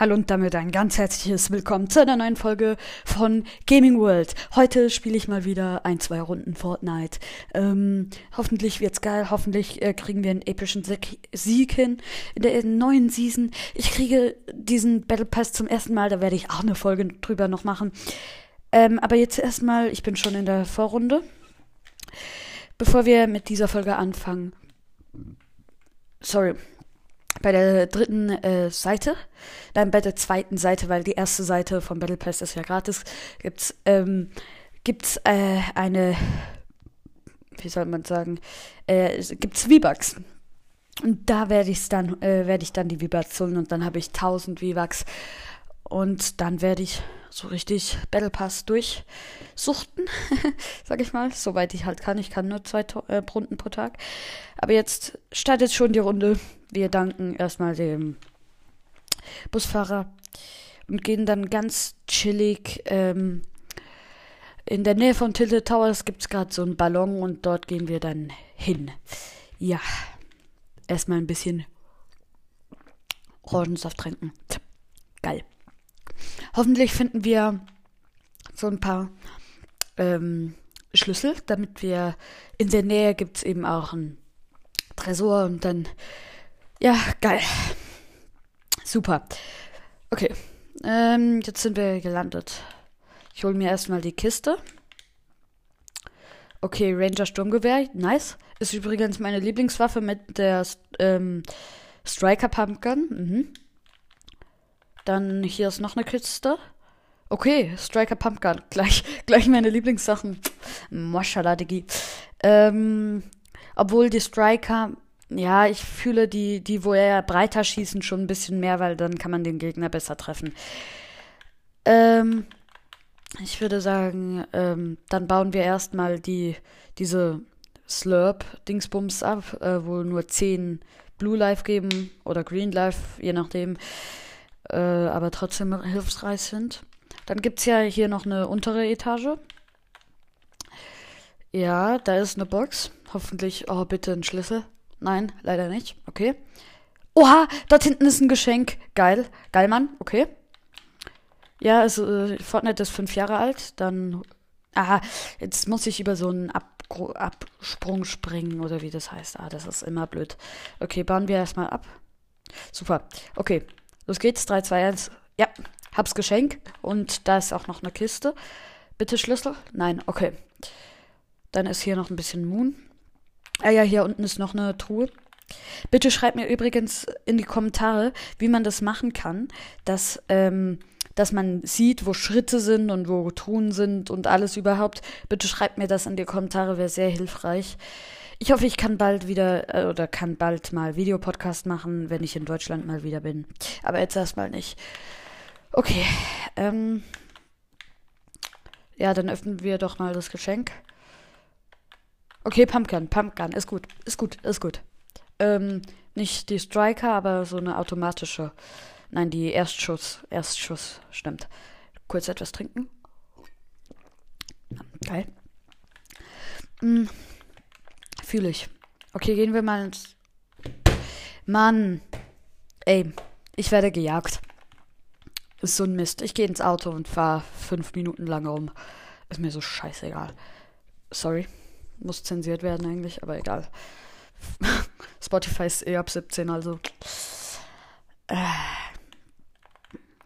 Hallo und damit ein ganz herzliches Willkommen zu einer neuen Folge von Gaming World. Heute spiele ich mal wieder ein, zwei Runden Fortnite. Ähm, hoffentlich wird's geil, hoffentlich äh, kriegen wir einen epischen Sieg hin in der neuen Season. Ich kriege diesen Battle Pass zum ersten Mal, da werde ich auch eine Folge drüber noch machen. Ähm, aber jetzt erstmal, ich bin schon in der Vorrunde. Bevor wir mit dieser Folge anfangen. Sorry, bei der dritten äh, Seite, dann bei der zweiten Seite, weil die erste Seite von Battle Pass ist ja gratis, gibt's ähm, gibt's äh, eine, wie soll man sagen, äh, gibt's V-Bucks. Und da werde ich dann, äh, werde ich dann die V-Bucks holen und dann habe ich 1000 V-Bucks und dann werde ich so richtig Battle Pass durchsuchten, sag ich mal, soweit ich halt kann. Ich kann nur zwei äh, Runden pro Tag. Aber jetzt startet schon die Runde. Wir danken erstmal dem Busfahrer und gehen dann ganz chillig ähm, in der Nähe von Tilted Towers gibt es gerade so einen Ballon und dort gehen wir dann hin. Ja, erstmal ein bisschen Orangensaft trinken. Geil. Hoffentlich finden wir so ein paar ähm, Schlüssel, damit wir in der Nähe gibt es eben auch ein Tresor und dann ja geil, super. Okay, ähm, jetzt sind wir gelandet. Ich hole mir erstmal die Kiste. Okay, Ranger Sturmgewehr, nice. Ist übrigens meine Lieblingswaffe mit der ähm, Striker Pumpgun. Mhm. Dann hier ist noch eine Kiste. Okay, Striker Pumpgun. Gleich, gleich meine Lieblingssachen. Mashallah, Digi. Ähm, obwohl die Striker, ja, ich fühle die, die, wo er breiter schießen, schon ein bisschen mehr, weil dann kann man den Gegner besser treffen. Ähm, ich würde sagen, ähm, dann bauen wir erstmal die, diese Slurp-Dingsbums ab, äh, wo nur 10 Blue Life geben oder Green Life, je nachdem äh, aber trotzdem hilfsreich sind. Dann gibt es ja hier noch eine untere Etage. Ja, da ist eine Box. Hoffentlich, oh, bitte ein Schlüssel. Nein, leider nicht. Okay. Oha, dort hinten ist ein Geschenk. Geil. Geil, Mann. Okay. Ja, also äh, Fortnite ist fünf Jahre alt. Dann. Aha, jetzt muss ich über so einen Ab Absprung springen oder wie das heißt. Ah, das ist immer blöd. Okay, bauen wir erstmal ab. Super. Okay, Los geht's, 3, 2, 1. Ja, hab's Geschenk. Und da ist auch noch eine Kiste. Bitte Schlüssel? Nein, okay. Dann ist hier noch ein bisschen Moon. Ah ja, hier unten ist noch eine Truhe. Bitte schreibt mir übrigens in die Kommentare, wie man das machen kann, dass, ähm, dass man sieht, wo Schritte sind und wo Truhen sind und alles überhaupt. Bitte schreibt mir das in die Kommentare, wäre sehr hilfreich. Ich hoffe, ich kann bald wieder äh, oder kann bald mal Videopodcast machen, wenn ich in Deutschland mal wieder bin. Aber jetzt erstmal nicht. Okay. Ähm, ja, dann öffnen wir doch mal das Geschenk. Okay, Pumpkin, Pumpkin, ist gut, ist gut, ist gut. Ähm, nicht die Striker, aber so eine automatische. Nein, die Erstschuss, Erstschuss, stimmt. Kurz etwas trinken. Geil. Mm. Fühle ich. Okay, gehen wir mal ins. Mann. Ey, ich werde gejagt. Ist so ein Mist. Ich gehe ins Auto und fahre fünf Minuten lang rum. Ist mir so scheißegal. Sorry. Muss zensiert werden eigentlich, aber egal. Spotify ist eh ab 17, also. Äh.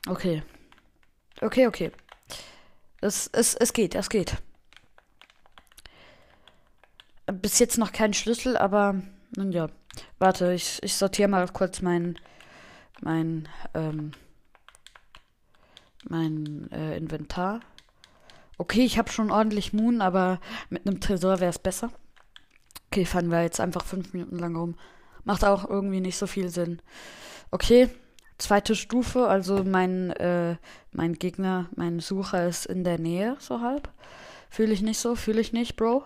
Okay. Okay, okay. Es, es, es geht, es geht bis jetzt noch keinen Schlüssel, aber nun ja. Warte, ich, ich sortiere mal kurz mein mein ähm, mein äh, Inventar. Okay, ich habe schon ordentlich Moon, aber mit einem Tresor wäre es besser. Okay, fahren wir jetzt einfach fünf Minuten lang rum. Macht auch irgendwie nicht so viel Sinn. Okay, zweite Stufe, also mein, äh, mein Gegner, mein Sucher ist in der Nähe, so halb. Fühle ich nicht so, fühle ich nicht, Bro.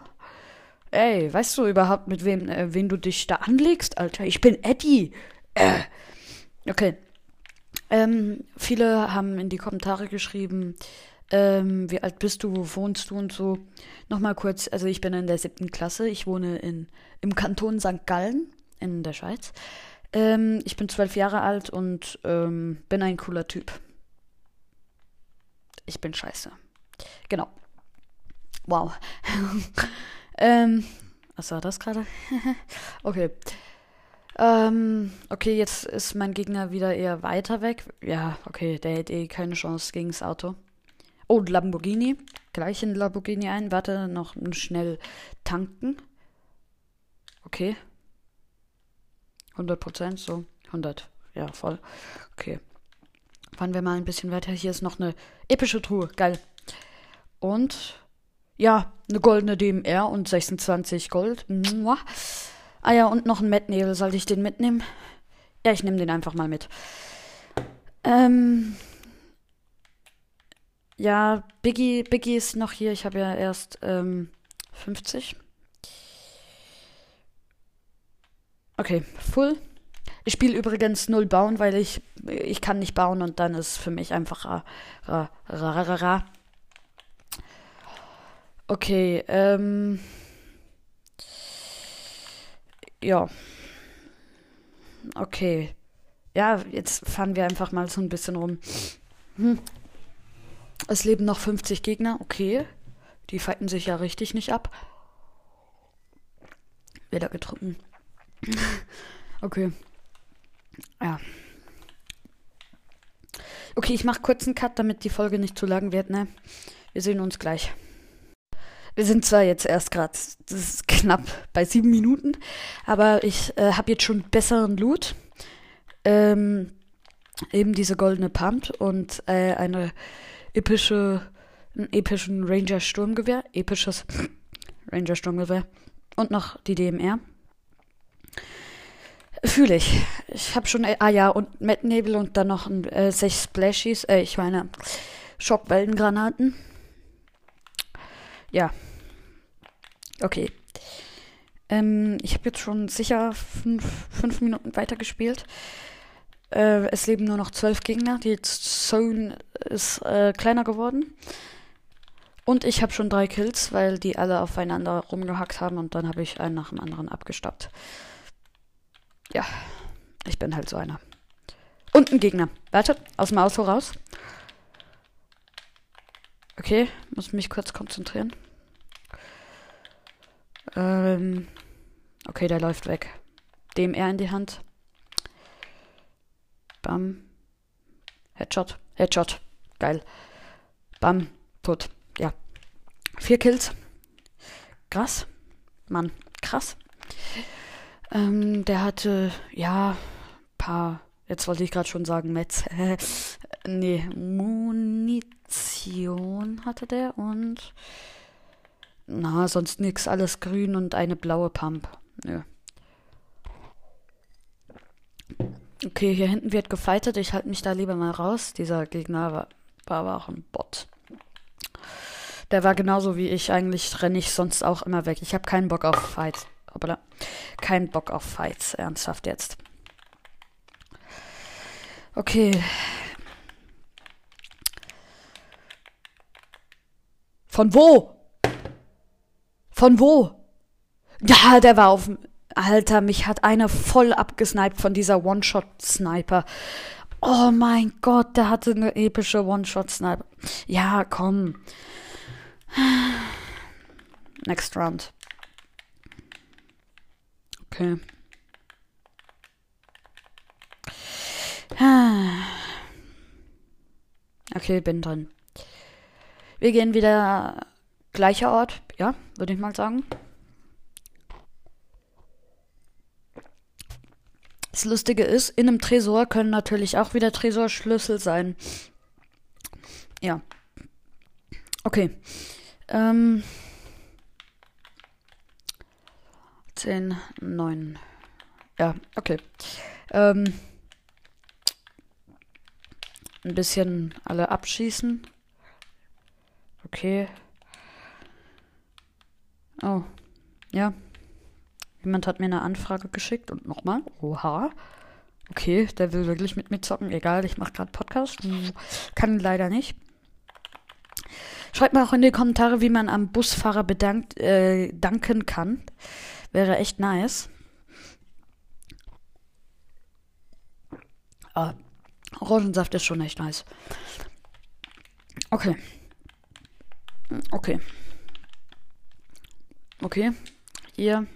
Ey, weißt du überhaupt, mit wem, äh, wen du dich da anlegst, Alter? Ich bin Eddie. Äh. Okay. Ähm, viele haben in die Kommentare geschrieben, ähm, wie alt bist du, wo wohnst du und so. Nochmal kurz, also ich bin in der siebten Klasse, ich wohne in, im Kanton St. Gallen in der Schweiz. Ähm, ich bin zwölf Jahre alt und ähm, bin ein cooler Typ. Ich bin scheiße. Genau. Wow. ähm, was war das gerade? okay. Ähm, okay, jetzt ist mein Gegner wieder eher weiter weg. Ja, okay, der hätte eh keine Chance gegen das Auto. Oh, Lamborghini. Gleich in Lamborghini ein. Warte, noch schnell tanken. Okay. 100 Prozent, so. 100. Ja, voll. Okay. Fahren wir mal ein bisschen weiter. Hier ist noch eine epische Truhe. Geil. Und ja, eine goldene DMR und 26 Gold. Mua. Ah ja, und noch ein Mettnebel. Soll ich den mitnehmen? Ja, ich nehme den einfach mal mit. Ähm. Ja, Biggie, Biggie ist noch hier. Ich habe ja erst ähm, 50. Okay, full. Ich spiele übrigens null bauen, weil ich ich kann nicht bauen und dann ist für mich einfach ra, ra, ra, ra, ra. Okay, ähm. Ja. Okay. Ja, jetzt fahren wir einfach mal so ein bisschen rum. Hm. Es leben noch 50 Gegner. Okay. Die fighten sich ja richtig nicht ab. Wieder getrunken. okay. Ja. Okay, ich mache kurz einen Cut, damit die Folge nicht zu lang wird, ne? Wir sehen uns gleich. Wir sind zwar jetzt erst gerade, knapp bei sieben Minuten, aber ich äh, habe jetzt schon besseren Loot. Ähm, eben diese goldene Pump und äh, eine epische, einen epischen Ranger Sturmgewehr, episches Ranger Sturmgewehr und noch die DMR. Fühle ich. Ich habe schon, äh, ah ja, und Mettnebel und dann noch ein, äh, sechs Splashies, äh, ich meine Schockwellengranaten. Ja. Okay. Ähm, ich habe jetzt schon sicher fünf, fünf Minuten weitergespielt. Äh, es leben nur noch zwölf Gegner. Die Zone ist äh, kleiner geworden. Und ich habe schon drei Kills, weil die alle aufeinander rumgehackt haben und dann habe ich einen nach dem anderen abgestoppt. Ja, ich bin halt so einer. Und ein Gegner. Warte, aus dem Auto raus. Okay, muss mich kurz konzentrieren. Ähm, okay, der läuft weg. DMR in die Hand. Bam. Headshot. Headshot. Geil. Bam. Tot. Ja. Vier Kills. Krass. Mann. Krass. Ähm, der hatte, ja, paar, jetzt wollte ich gerade schon sagen, Metz. nee, Munition hatte der und na, sonst nix, alles grün und eine blaue Pump. Nö. Okay, hier hinten wird gefightet. Ich halte mich da lieber mal raus. Dieser Gegner war, war aber auch ein Bot. Der war genauso wie ich. Eigentlich renne ich sonst auch immer weg. Ich habe keinen Bock auf Fights. Hoppala. Keinen Bock auf Fights. Ernsthaft jetzt. Okay. Von wo? Von wo? Ja, der war auf. Alter, mich hat einer voll abgesniped von dieser One-Shot-Sniper. Oh mein Gott, der hatte eine epische One-Shot-Sniper. Ja, komm. Next round. Okay. Okay, bin drin. Wir gehen wieder gleicher Ort, ja, würde ich mal sagen. Das Lustige ist, in einem Tresor können natürlich auch wieder Tresorschlüssel sein. Ja. Okay. Ähm. 10, 9. Ja, okay. Ähm. Ein bisschen alle abschießen. Okay. Oh. Ja. Jemand hat mir eine Anfrage geschickt und nochmal. Oha. Okay, der will wirklich mit mir zocken. Egal, ich mache gerade Podcast. Kann leider nicht. Schreibt mal auch in die Kommentare, wie man am Busfahrer bedankt, äh, danken kann. Wäre echt nice. Aber Orangensaft ist schon echt nice. Okay. Okay. Okay. Hier.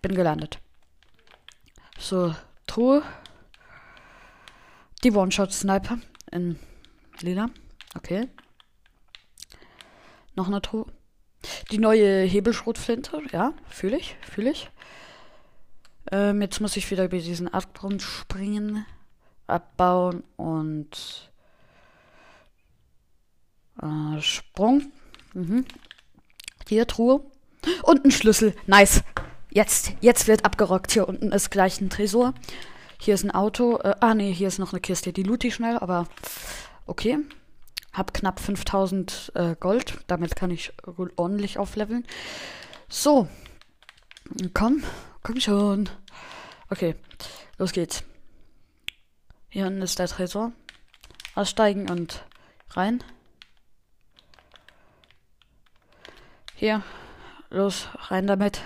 Bin gelandet. So, Truhe. Die One-Shot-Sniper in lila. Okay. Noch eine Truhe. Die neue Hebelschrotflinte. Ja, fühle ich, fühle ich. Ähm, jetzt muss ich wieder über diesen Abgrund springen, abbauen und äh, Sprung. Mhm. Hier, Truhe. Und ein Schlüssel. Nice. Jetzt, jetzt wird abgerockt. Hier unten ist gleich ein Tresor. Hier ist ein Auto. Äh, ah, nee, hier ist noch eine Kiste. Die loot ich schnell, aber okay. Hab knapp 5000 äh, Gold. Damit kann ich ordentlich aufleveln. So. Komm, komm schon. Okay, los geht's. Hier unten ist der Tresor. Aussteigen und rein. Hier, los, rein damit.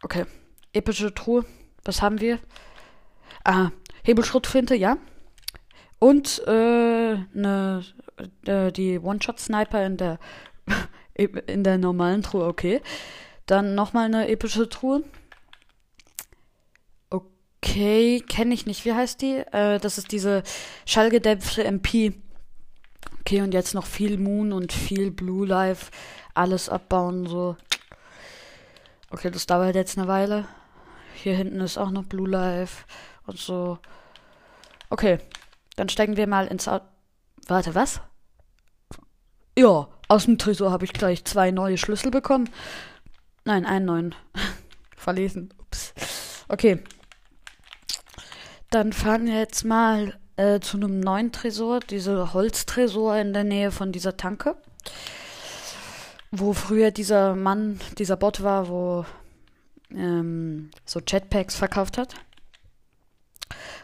Okay, epische Truhe. Was haben wir? Ah, Hebelschrotflinte, ja. Und äh, ne, äh, die One-Shot-Sniper in der in der normalen Truhe, okay. Dann nochmal eine epische Truhe. Okay, kenne ich nicht. Wie heißt die? Äh, das ist diese schallgedämpfte MP. Okay, und jetzt noch viel Moon und viel Blue Life. Alles abbauen, so. Okay, das dauert jetzt eine Weile. Hier hinten ist auch noch Blue Life und so. Okay, dann steigen wir mal ins Auto. Warte, was? Ja, aus dem Tresor habe ich gleich zwei neue Schlüssel bekommen. Nein, einen neuen. Verlesen. Ups. Okay. Dann fahren wir jetzt mal äh, zu einem neuen Tresor, diese Holztresor in der Nähe von dieser Tanke. Wo früher dieser Mann, dieser Bot war, wo ähm, so Jetpacks verkauft hat.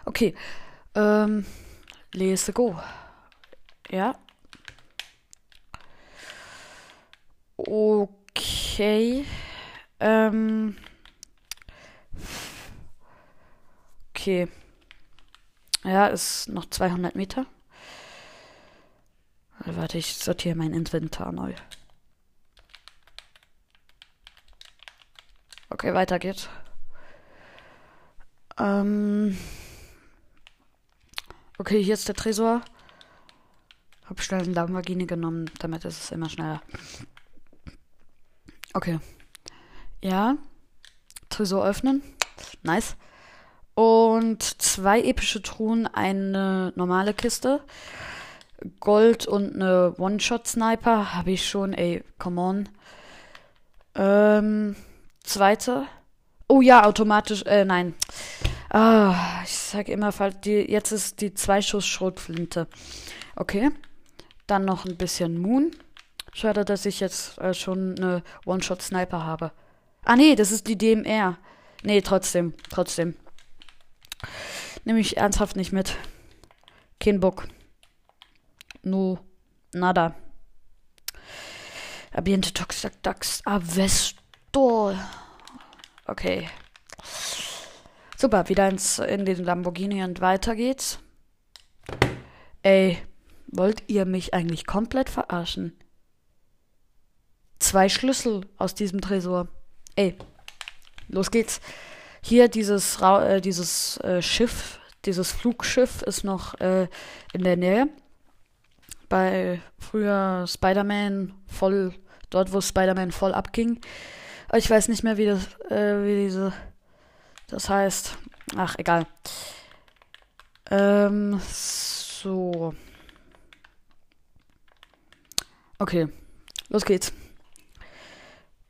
Okay. Ähm, let's go. Ja. Okay. Ähm. Okay. Ja, ist noch 200 Meter. Warte, ich sortiere mein Inventar neu. Okay, weiter geht's. Ähm. Okay, hier ist der Tresor. Hab schnell eine Lamborghini genommen, damit ist es immer schneller. Okay. Ja. Tresor öffnen. Nice. Und zwei epische Truhen, eine normale Kiste. Gold und eine One-Shot-Sniper habe ich schon. Ey, come on. Ähm, zweite. Oh ja, automatisch. Äh, nein. Ah, ich sag immer, die, jetzt ist die Zweischuss-Schrotflinte. Okay. Dann noch ein bisschen Moon. Schade, dass ich jetzt äh, schon eine One-Shot-Sniper habe. Ah, nee, das ist die DMR. Nee, trotzdem, trotzdem. Nehme ich ernsthaft nicht mit. Kein Bock. No, nada. Ambiente Toxic Dax Avestor. Okay. Super, wieder ins, in den Lamborghini und weiter geht's. Ey, wollt ihr mich eigentlich komplett verarschen? Zwei Schlüssel aus diesem Tresor. Ey, los geht's. Hier dieses, äh, dieses äh, Schiff, dieses Flugschiff ist noch äh, in der Nähe. Bei früher Spider-Man voll, dort wo Spider-Man voll abging. Ich weiß nicht mehr, wie das, äh, wie diese, das heißt. Ach, egal. Ähm, so. Okay, los geht's.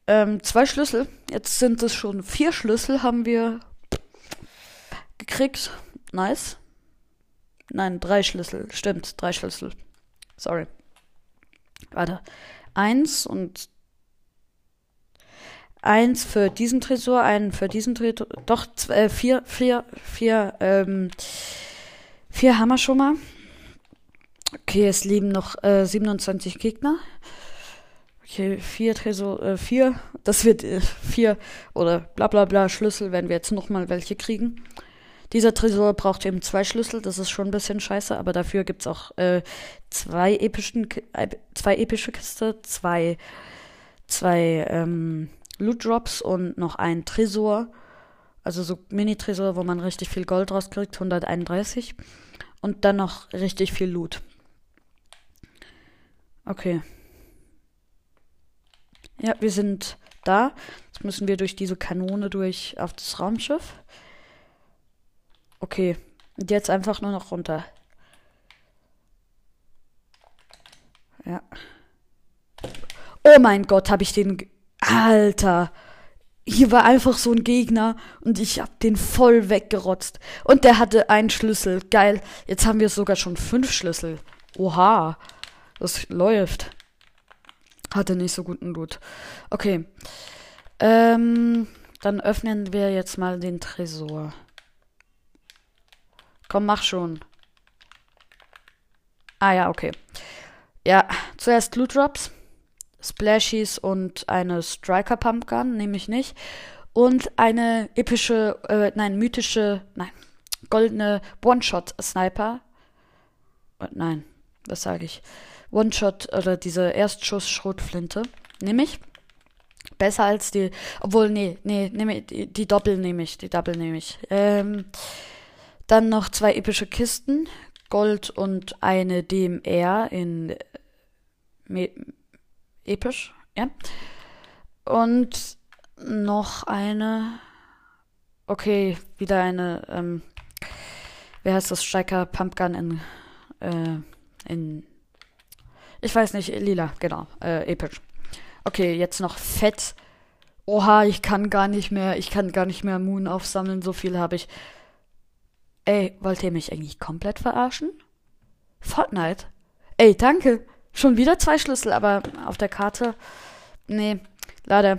Ähm, zwei Schlüssel. Jetzt sind es schon vier Schlüssel, haben wir gekriegt. Nice. Nein, drei Schlüssel. Stimmt, drei Schlüssel. Sorry. Warte. Eins und eins für diesen Tresor, einen für diesen Tresor. Doch, äh, vier, vier, vier, ähm, vier wir schon mal. Okay, es leben noch äh, 27 Gegner. Okay, vier Tresor, äh, vier, das wird äh, vier oder bla bla bla Schlüssel, wenn wir jetzt nochmal welche kriegen. Dieser Tresor braucht eben zwei Schlüssel, das ist schon ein bisschen scheiße, aber dafür gibt's auch äh, zwei, epischen, äh, zwei epische Kiste, zwei, zwei ähm, Loot Drops und noch ein Tresor. Also so Mini-Tresor, wo man richtig viel Gold rauskriegt, 131. Und dann noch richtig viel Loot. Okay. Ja, wir sind da. Jetzt müssen wir durch diese Kanone durch auf das Raumschiff. Okay. Und jetzt einfach nur noch runter. Ja. Oh mein Gott, habe ich den. Alter. Hier war einfach so ein Gegner und ich hab den voll weggerotzt. Und der hatte einen Schlüssel. Geil. Jetzt haben wir sogar schon fünf Schlüssel. Oha. Das läuft. Hatte nicht so guten Loot. Okay. Ähm, dann öffnen wir jetzt mal den Tresor. Komm, mach schon. Ah ja, okay. Ja, zuerst Loot Drops, Splashies und eine Striker Pumpgun, nehme ich nicht. Und eine epische, äh, nein, mythische, nein, goldene One-Shot-Sniper. Äh, nein, was sage ich? One-Shot oder diese Erstschuss-Schrotflinte. Nehme ich. Besser als die. Obwohl, nee, nee, nehme die, die Doppel nehme ich. Die Double nehme ich. Ähm, dann noch zwei epische Kisten. Gold und eine DMR in Me episch, ja. Und noch eine. Okay, wieder eine. Ähm, wer heißt das? Striker Pumpgun in. Äh, in ich weiß nicht, lila, genau. Äh, episch. Okay, jetzt noch fett. Oha, ich kann gar nicht mehr, ich kann gar nicht mehr Moon aufsammeln, so viel habe ich. Ey, wollt ihr mich eigentlich komplett verarschen? Fortnite? Ey, danke. Schon wieder zwei Schlüssel, aber auf der Karte. Nee, leider.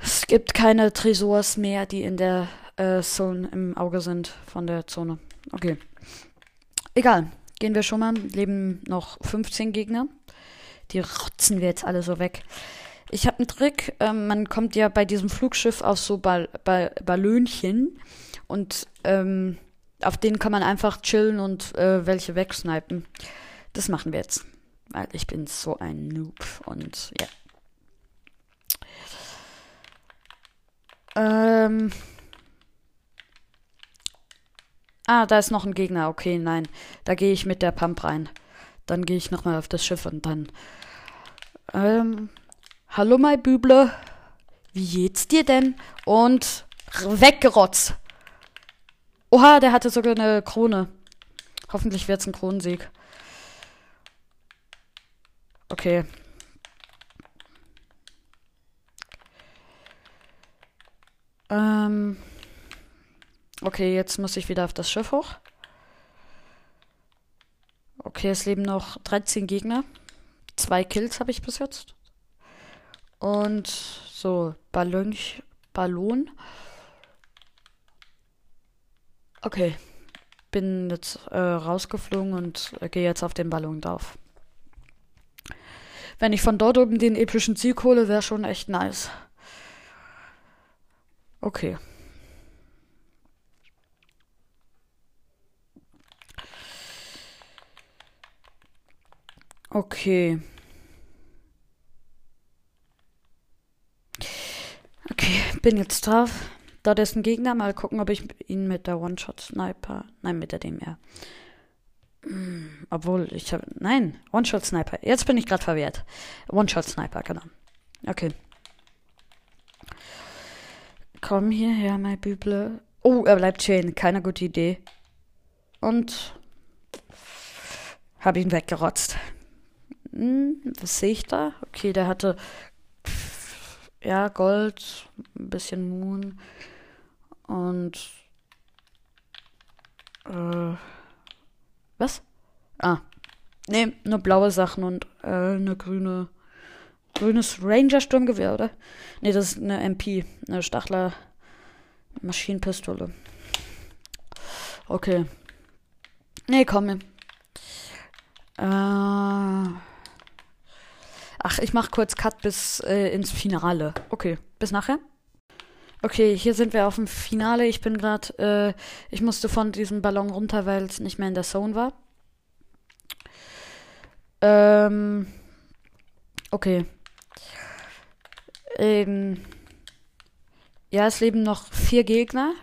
Es gibt keine Tresors mehr, die in der äh, Zone im Auge sind von der Zone. Okay. Egal. Gehen wir schon mal. Leben noch 15 Gegner. Die rotzen wir jetzt alle so weg. Ich habe einen Trick. Ähm, man kommt ja bei diesem Flugschiff auf so Ball Ball Ballönchen. Und ähm, auf denen kann man einfach chillen und äh, welche wegsnipen. Das machen wir jetzt. Weil ich bin so ein Noob. Und ja. Ähm. Ah, da ist noch ein Gegner. Okay, nein. Da gehe ich mit der Pump rein. Dann gehe ich nochmal auf das Schiff und dann. Ähm. Hallo, mein Büble. Wie geht's dir denn? Und weggerotzt. Oha, der hatte sogar eine Krone. Hoffentlich wird's ein Kronensieg. Okay. Ähm. Okay, jetzt muss ich wieder auf das Schiff hoch. Okay, es leben noch 13 Gegner. Zwei Kills habe ich bis jetzt. Und so, Ballon. Ballon. Okay. Bin jetzt äh, rausgeflogen und äh, gehe jetzt auf den Ballon drauf. Wenn ich von dort oben den epischen Sieg hole, wäre schon echt nice. Okay. Okay. Okay, bin jetzt drauf. Ist ein Gegner. Mal gucken, ob ich ihn mit der One-Shot-Sniper. Nein, mit der DMR. Obwohl, ich habe. Nein, One-Shot-Sniper. Jetzt bin ich gerade verwehrt. One-Shot-Sniper, genau. Okay. Komm hierher, mein Büble. Oh, er bleibt stehen. Keine gute Idee. Und. Habe ihn weggerotzt. Hm, was sehe ich da? Okay, der hatte ja Gold, ein bisschen Moon und äh, was? Ah, nee, nur blaue Sachen und äh, eine grüne grünes Ranger Sturmgewehr, oder? Nee, das ist eine MP, eine Stachler Maschinenpistole. Okay. Nee, komm. Äh Ach, ich mach kurz Cut bis äh, ins Finale. Okay, bis nachher. Okay, hier sind wir auf dem Finale. Ich bin gerade, äh, ich musste von diesem Ballon runter, weil es nicht mehr in der Zone war. Ähm, okay. Ähm, ja, es leben noch vier Gegner.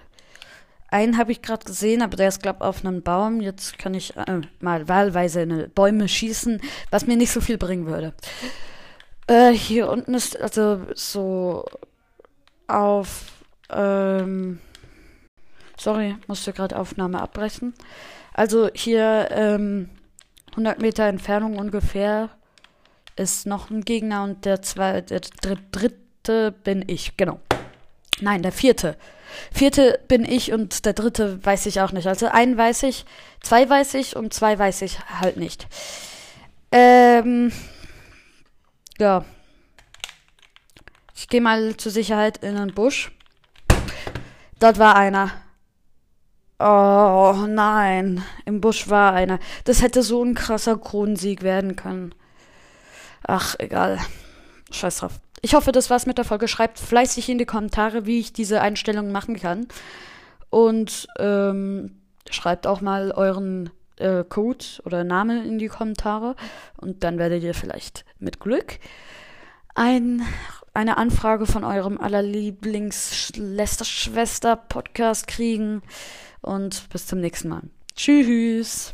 Einen habe ich gerade gesehen, aber der ist, glaube ich, auf einem Baum. Jetzt kann ich äh, mal wahlweise in Bäume schießen, was mir nicht so viel bringen würde. Äh, hier unten ist also so auf. Ähm, sorry, musste gerade Aufnahme abbrechen. Also hier ähm, 100 Meter Entfernung ungefähr ist noch ein Gegner und der zweite, der dritte bin ich, genau. Nein, der vierte. Vierte bin ich und der dritte weiß ich auch nicht. Also einen weiß ich, zwei weiß ich und zwei weiß ich halt nicht. Ähm, ja. Ich gehe mal zur Sicherheit in den Busch. Dort war einer. Oh nein, im Busch war einer. Das hätte so ein krasser Kronensieg werden können. Ach, egal. Scheiß drauf. Ich hoffe, das war's mit der Folge. Schreibt fleißig in die Kommentare, wie ich diese Einstellungen machen kann. Und ähm, schreibt auch mal euren äh, Code oder Namen in die Kommentare. Und dann werdet ihr vielleicht mit Glück ein, eine Anfrage von eurem allerlieblings-Schwester-Podcast kriegen. Und bis zum nächsten Mal. Tschüss.